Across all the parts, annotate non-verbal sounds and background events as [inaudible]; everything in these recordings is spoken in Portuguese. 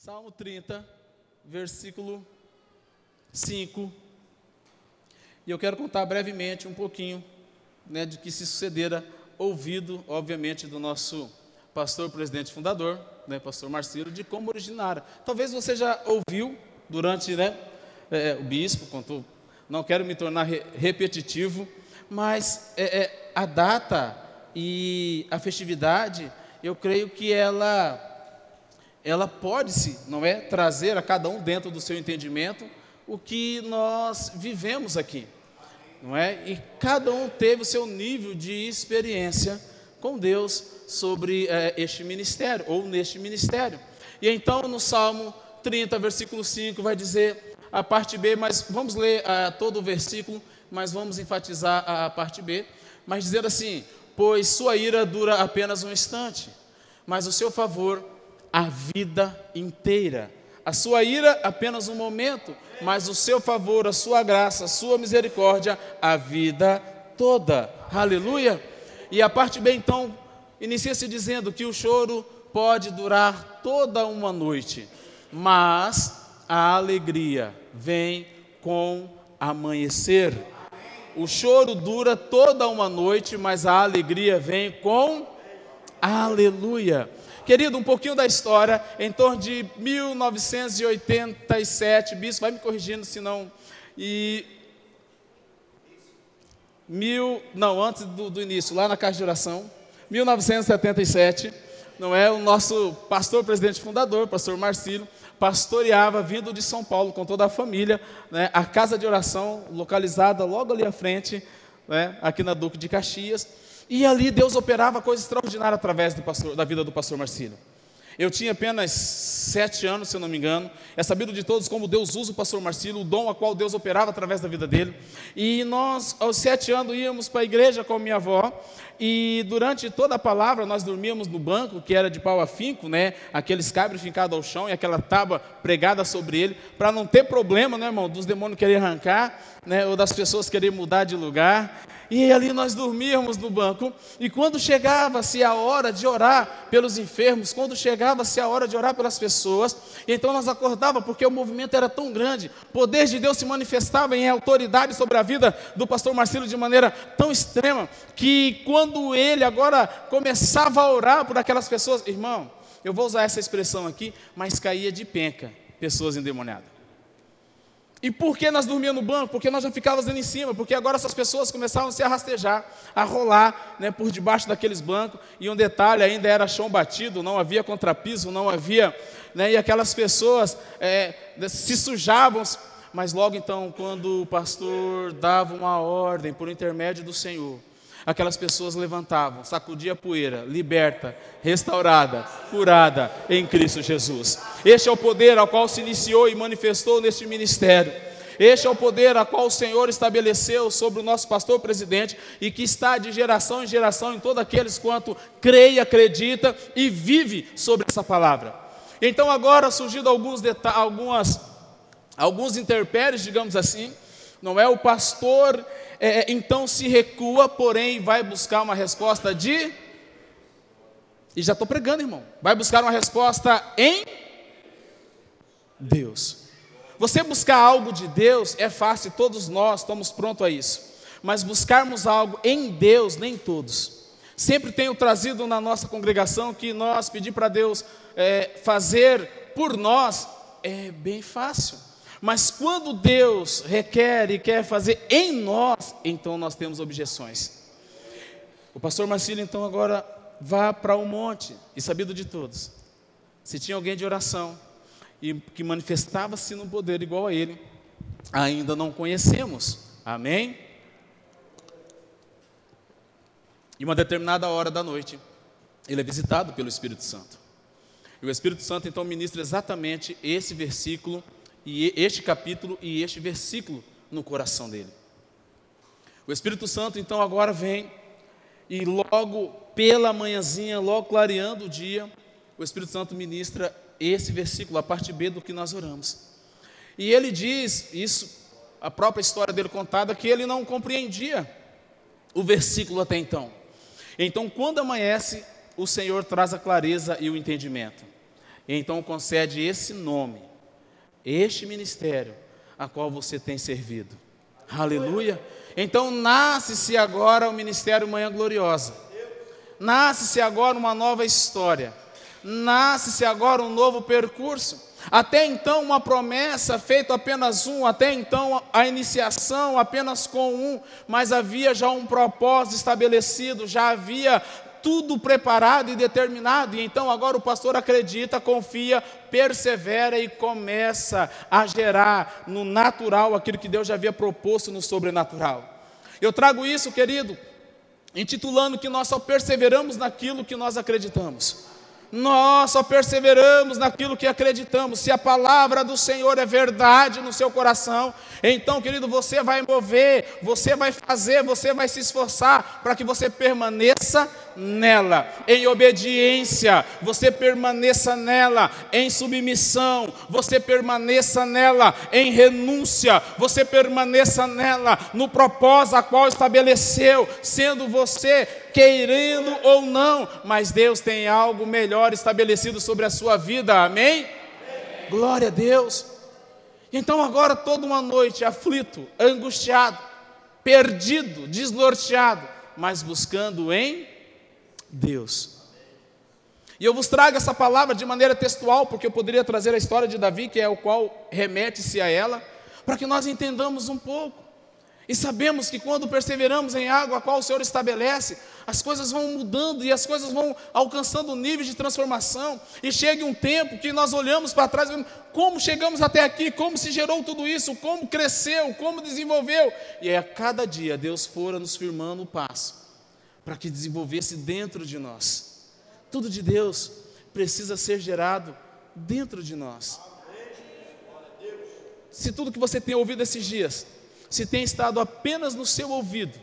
Salmo 30, versículo 5. E eu quero contar brevemente um pouquinho né, de que se sucedera, ouvido, obviamente, do nosso pastor, presidente fundador, né, pastor Marcelo, de como originara. Talvez você já ouviu durante né, é, o bispo, contou, não quero me tornar re repetitivo, mas é, é, a data e a festividade, eu creio que ela ela pode-se, não é, trazer a cada um dentro do seu entendimento o que nós vivemos aqui, não é? E cada um teve o seu nível de experiência com Deus sobre é, este ministério ou neste ministério. E então no Salmo 30, versículo 5, vai dizer a parte B, mas vamos ler uh, todo o versículo, mas vamos enfatizar a parte B, mas dizer assim: Pois sua ira dura apenas um instante, mas o seu favor a vida inteira. A sua ira, apenas um momento, mas o seu favor, a sua graça, a sua misericórdia, a vida toda. Aleluia. E a parte B, então, inicia-se dizendo que o choro pode durar toda uma noite, mas a alegria vem com amanhecer. O choro dura toda uma noite, mas a alegria vem com aleluia. Querido, um pouquinho da história, em torno de 1987, bispo, vai me corrigindo se não. E. Mil, não, antes do, do início, lá na Casa de Oração, 1977, não é? O nosso pastor, presidente fundador, pastor Marcílio, pastoreava vindo de São Paulo com toda a família, né, a casa de oração localizada logo ali à frente, né, aqui na Duque de Caxias. E ali Deus operava coisa extraordinária através pastor, da vida do pastor Marcílio. Eu tinha apenas sete anos, se eu não me engano. É sabido de todos como Deus usa o pastor Marcílio, o dom a qual Deus operava através da vida dele. E nós, aos sete anos, íamos para a igreja com a minha avó. E durante toda a palavra, nós dormíamos no banco, que era de pau afinco, né? Aquele escabre fincado ao chão e aquela tábua pregada sobre ele, para não ter problema, né, irmão, dos demônios querer arrancar, né? Ou das pessoas querer mudar de lugar. E ali nós dormíamos no banco, e quando chegava-se a hora de orar pelos enfermos, quando chegava-se a hora de orar pelas pessoas, então nós acordava porque o movimento era tão grande, o poder de Deus se manifestava em autoridade sobre a vida do pastor Marcelo de maneira tão extrema, que quando ele agora começava a orar por aquelas pessoas, irmão, eu vou usar essa expressão aqui, mas caía de penca pessoas endemoniadas. E por que nós dormíamos no banco? Porque nós já ficávamos ali em cima, porque agora essas pessoas começavam a se arrastejar, a rolar né, por debaixo daqueles bancos. E um detalhe, ainda era chão batido, não havia contrapiso, não havia. Né, e aquelas pessoas é, se sujavam. Mas logo então, quando o pastor dava uma ordem por intermédio do Senhor, aquelas pessoas levantavam, sacudia a poeira, liberta, restaurada, curada em Cristo Jesus. Este é o poder ao qual se iniciou e manifestou neste ministério. Este é o poder a qual o Senhor estabeleceu sobre o nosso pastor presidente e que está de geração em geração em todos aqueles quanto crê, acredita e vive sobre essa palavra. Então agora surgindo alguns algumas alguns interpéries, digamos assim, não é o pastor é, é, então se recua, porém vai buscar uma resposta de. E já estou pregando, irmão. Vai buscar uma resposta em Deus. Você buscar algo de Deus é fácil, todos nós estamos prontos a isso. Mas buscarmos algo em Deus, nem todos. Sempre tenho trazido na nossa congregação que nós pedir para Deus é, fazer por nós é bem fácil. Mas quando Deus requer e quer fazer em nós, então nós temos objeções. O pastor Marcílio, então, agora vá para o um monte, e sabido de todos, se tinha alguém de oração e que manifestava-se no poder igual a ele, ainda não conhecemos. Amém? E uma determinada hora da noite, ele é visitado pelo Espírito Santo. E o Espírito Santo então ministra exatamente esse versículo e este capítulo e este versículo no coração dele. O Espírito Santo então agora vem e logo pela manhãzinha, logo clareando o dia, o Espírito Santo ministra esse versículo, a parte B do que nós oramos. E ele diz, isso, a própria história dele contada, que ele não compreendia o versículo até então. Então, quando amanhece, o Senhor traz a clareza e o entendimento. Então concede esse nome, este ministério, a qual você tem servido. Aleluia. Então nasce-se agora o ministério Manhã Gloriosa. Nasce-se agora uma nova história. Nasce-se agora um novo percurso. Até então, uma promessa feita apenas um, até então, a iniciação apenas com um, mas havia já um propósito estabelecido, já havia tudo preparado e determinado, e então agora o pastor acredita, confia, persevera e começa a gerar no natural aquilo que Deus já havia proposto no sobrenatural. Eu trago isso, querido, intitulando que nós só perseveramos naquilo que nós acreditamos. Nós só perseveramos naquilo que acreditamos. Se a palavra do Senhor é verdade no seu coração, então, querido, você vai mover, você vai fazer, você vai se esforçar para que você permaneça nela, em obediência, você permaneça nela, em submissão, você permaneça nela, em renúncia, você permaneça nela, no propósito a qual estabeleceu, sendo você querendo ou não, mas Deus tem algo melhor estabelecido sobre a sua vida, amém? Glória a Deus. Então, agora, toda uma noite, aflito, angustiado, perdido, desnorteado, mas buscando em Deus. E eu vos trago essa palavra de maneira textual, porque eu poderia trazer a história de Davi, que é o qual remete-se a ela, para que nós entendamos um pouco. E sabemos que quando perseveramos em água a qual o Senhor estabelece, as coisas vão mudando e as coisas vão alcançando níveis de transformação. E chega um tempo que nós olhamos para trás e vemos como chegamos até aqui, como se gerou tudo isso, como cresceu, como desenvolveu. E a cada dia Deus fora nos firmando o passo para que desenvolvesse dentro de nós. Tudo de Deus precisa ser gerado dentro de nós. Se tudo que você tem ouvido esses dias, se tem estado apenas no seu ouvido,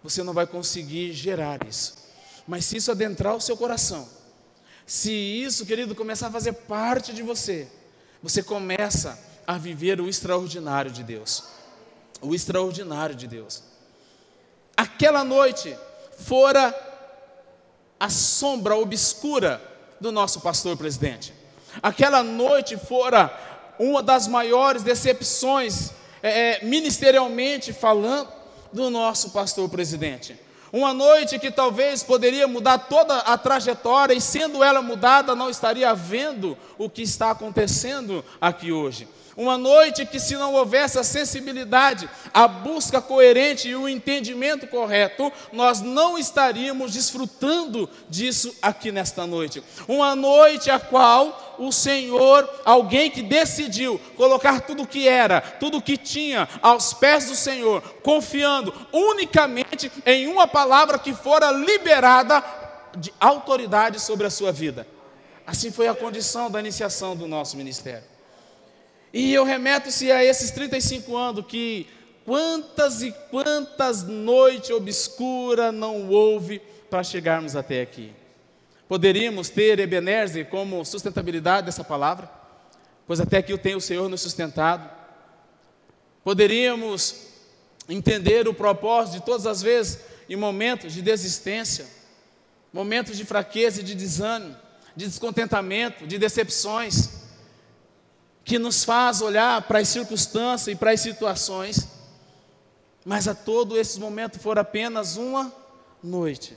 você não vai conseguir gerar isso. Mas se isso adentrar o seu coração, se isso, querido, começar a fazer parte de você, você começa a viver o extraordinário de Deus. O extraordinário de Deus. Aquela noite, fora a sombra obscura do nosso pastor presidente. Aquela noite fora uma das maiores decepções, é, é, ministerialmente falando, do nosso pastor presidente. Uma noite que talvez poderia mudar toda a trajetória, e sendo ela mudada, não estaria vendo o que está acontecendo aqui hoje. Uma noite que, se não houvesse a sensibilidade, a busca coerente e o entendimento correto, nós não estaríamos desfrutando disso aqui nesta noite. Uma noite a qual o Senhor, alguém que decidiu colocar tudo o que era, tudo o que tinha aos pés do Senhor, confiando unicamente em uma palavra que fora liberada de autoridade sobre a sua vida. Assim foi a condição da iniciação do nosso ministério. E eu remeto-se a esses 35 anos que quantas e quantas noites obscuras não houve para chegarmos até aqui. Poderíamos ter Ebenezer como sustentabilidade dessa palavra, pois até aqui o tem o Senhor nos sustentado. Poderíamos entender o propósito de todas as vezes em momentos de desistência, momentos de fraqueza e de desânimo, de descontentamento, de decepções que nos faz olhar para as circunstâncias e para as situações, mas a todos esses momentos foram apenas uma noite.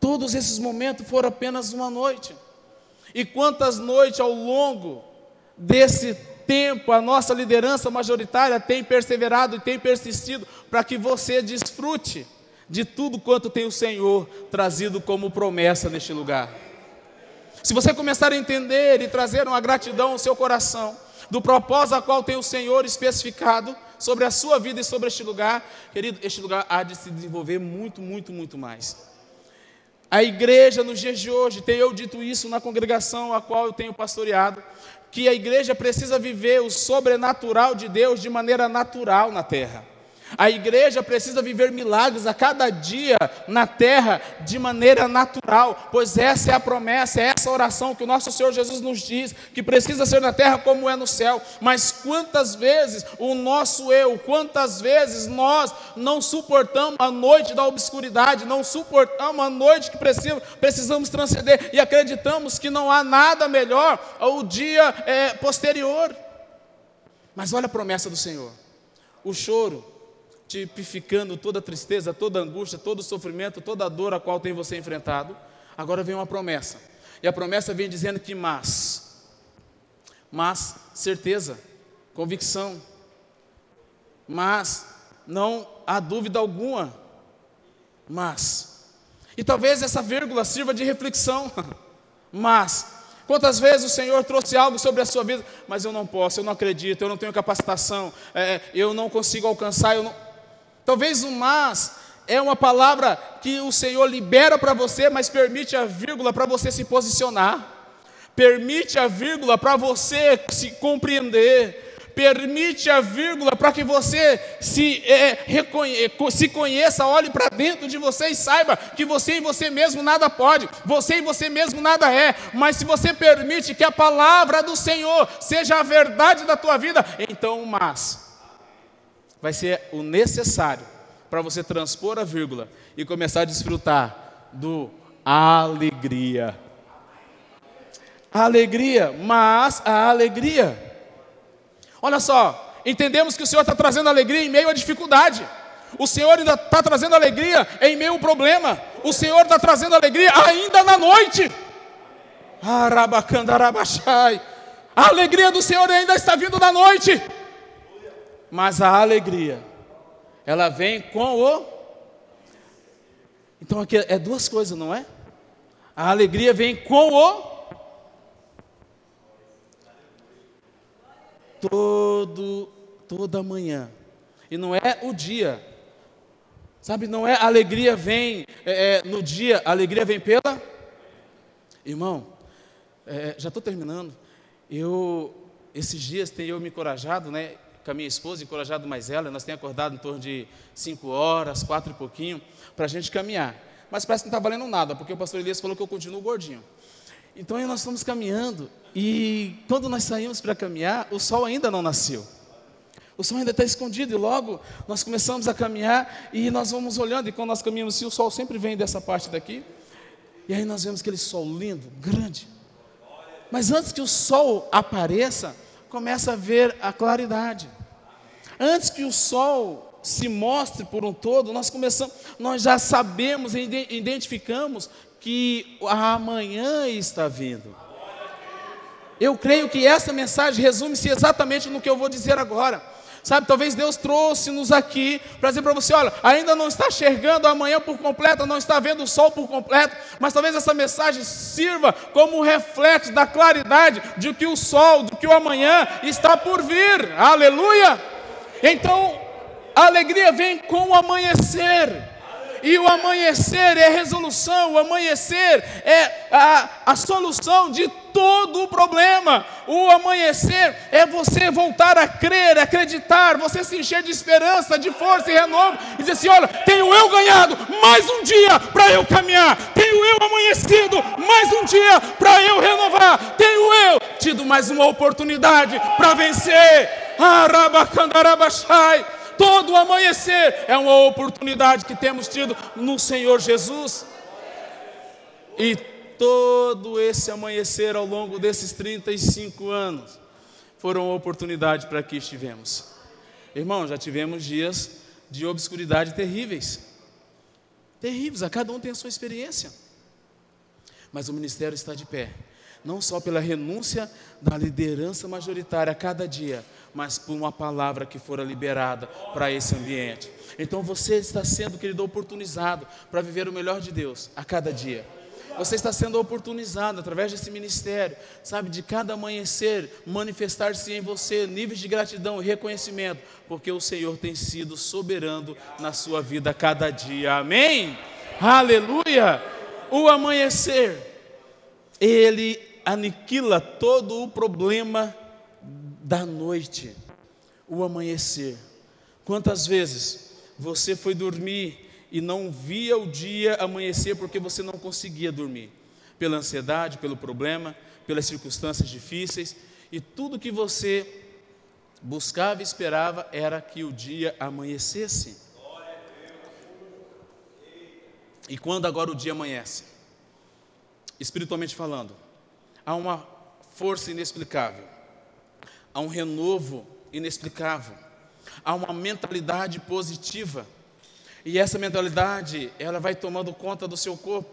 Todos esses momentos foram apenas uma noite. E quantas noites ao longo desse tempo a nossa liderança majoritária tem perseverado e tem persistido para que você desfrute de tudo quanto tem o Senhor trazido como promessa neste lugar. Se você começar a entender e trazer uma gratidão ao seu coração, do propósito a qual tem o Senhor especificado sobre a sua vida e sobre este lugar, querido, este lugar há de se desenvolver muito, muito, muito mais. A igreja nos dias de hoje, tenho eu dito isso na congregação a qual eu tenho pastoreado, que a igreja precisa viver o sobrenatural de Deus de maneira natural na terra. A igreja precisa viver milagres a cada dia na terra de maneira natural, pois essa é a promessa, é essa oração que o nosso Senhor Jesus nos diz, que precisa ser na terra como é no céu. Mas quantas vezes o nosso eu, quantas vezes nós não suportamos a noite da obscuridade, não suportamos a noite que precisamos transcender e acreditamos que não há nada melhor ao dia é, posterior. Mas olha a promessa do Senhor: o choro tipificando toda a tristeza, toda angústia, todo sofrimento, toda a dor a qual tem você enfrentado. Agora vem uma promessa. E a promessa vem dizendo que mas, mas certeza, convicção, mas não há dúvida alguma, mas. E talvez essa vírgula sirva de reflexão, [laughs] mas Quantas vezes o Senhor trouxe algo sobre a sua vida, mas eu não posso, eu não acredito, eu não tenho capacitação, é, eu não consigo alcançar, eu não. Talvez o mas é uma palavra que o Senhor libera para você, mas permite a vírgula para você se posicionar, permite a vírgula para você se compreender, permite a vírgula para que você se, é, se conheça, olhe para dentro de você e saiba que você e você mesmo nada pode, você e você mesmo nada é, mas se você permite que a palavra do Senhor seja a verdade da tua vida, então mas vai ser o necessário para você transpor a vírgula e começar a desfrutar do alegria. alegria, mas a alegria. Olha só, entendemos que o Senhor está trazendo alegria em meio à dificuldade. O Senhor ainda está trazendo alegria em meio ao problema. O Senhor está trazendo alegria ainda na noite. A alegria do Senhor ainda está vindo na noite. Mas a alegria, ela vem com o. Então aqui é duas coisas, não é? A alegria vem com o. Todo, toda manhã. E não é o dia. Sabe, não é alegria vem é, é, no dia, alegria vem pela. Irmão, é, já estou terminando. Eu, esses dias, tenho eu me encorajado, né? Com a minha esposa, encorajado mais ela, nós temos acordado em torno de cinco horas, quatro e pouquinho, para a gente caminhar. Mas parece que não está valendo nada, porque o pastor Elias falou que eu continuo gordinho. Então aí nós estamos caminhando, e quando nós saímos para caminhar, o sol ainda não nasceu. O sol ainda está escondido, e logo nós começamos a caminhar, e nós vamos olhando, e quando nós caminhamos assim, o sol sempre vem dessa parte daqui, e aí nós vemos aquele sol lindo, grande. Mas antes que o sol apareça, começa a ver a claridade. Antes que o sol se mostre por um todo, nós começamos, nós já sabemos e identificamos que amanhã está vindo. Eu creio que essa mensagem resume-se exatamente no que eu vou dizer agora. Sabe, talvez Deus trouxe-nos aqui para dizer para você: olha, ainda não está enxergando amanhã por completo, não está vendo o sol por completo, mas talvez essa mensagem sirva como reflexo da claridade de que o sol, de que o amanhã está por vir. Aleluia! Então, a alegria vem com o amanhecer. E o amanhecer é resolução, o amanhecer é a, a solução de todo o problema. O amanhecer é você voltar a crer, acreditar, você se encher de esperança, de força e renovo, e dizer assim: olha, tenho eu ganhado mais um dia para eu caminhar, tenho eu amanhecido mais um dia para eu renovar, tenho eu tido mais uma oportunidade para vencer. Todo amanhecer é uma oportunidade que temos tido no Senhor Jesus. E todo esse amanhecer ao longo desses 35 anos foram oportunidade para que estivemos. Irmão, já tivemos dias de obscuridade terríveis. Terríveis, a cada um tem a sua experiência. Mas o ministério está de pé, não só pela renúncia da liderança majoritária a cada dia, mas por uma palavra que fora liberada para esse ambiente. Então você está sendo, querido, oportunizado para viver o melhor de Deus a cada dia. Você está sendo oportunizado através desse ministério, sabe, de cada amanhecer manifestar-se em você níveis de gratidão e reconhecimento, porque o Senhor tem sido soberano na sua vida a cada dia. Amém? Aleluia! O amanhecer, ele aniquila todo o problema da noite, o amanhecer. Quantas vezes você foi dormir e não via o dia amanhecer porque você não conseguia dormir? Pela ansiedade, pelo problema, pelas circunstâncias difíceis, e tudo que você buscava e esperava era que o dia amanhecesse. E quando agora o dia amanhece, espiritualmente falando, há uma força inexplicável, há um renovo inexplicável, há uma mentalidade positiva. E essa mentalidade, ela vai tomando conta do seu corpo.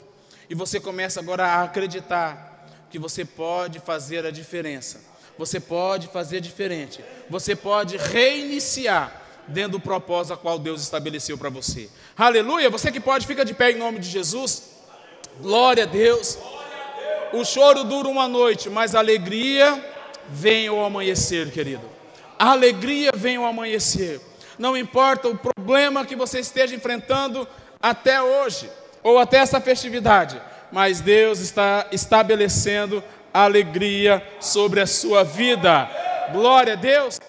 E você começa agora a acreditar que você pode fazer a diferença. Você pode fazer diferente. Você pode reiniciar dentro do propósito a qual Deus estabeleceu para você. Aleluia! Você que pode, fica de pé em nome de Jesus. Glória a Deus. O choro dura uma noite, mas a alegria vem ao amanhecer, querido. A alegria vem ao amanhecer. Não importa o problema que você esteja enfrentando até hoje, ou até essa festividade, mas Deus está estabelecendo alegria sobre a sua vida. Glória a Deus.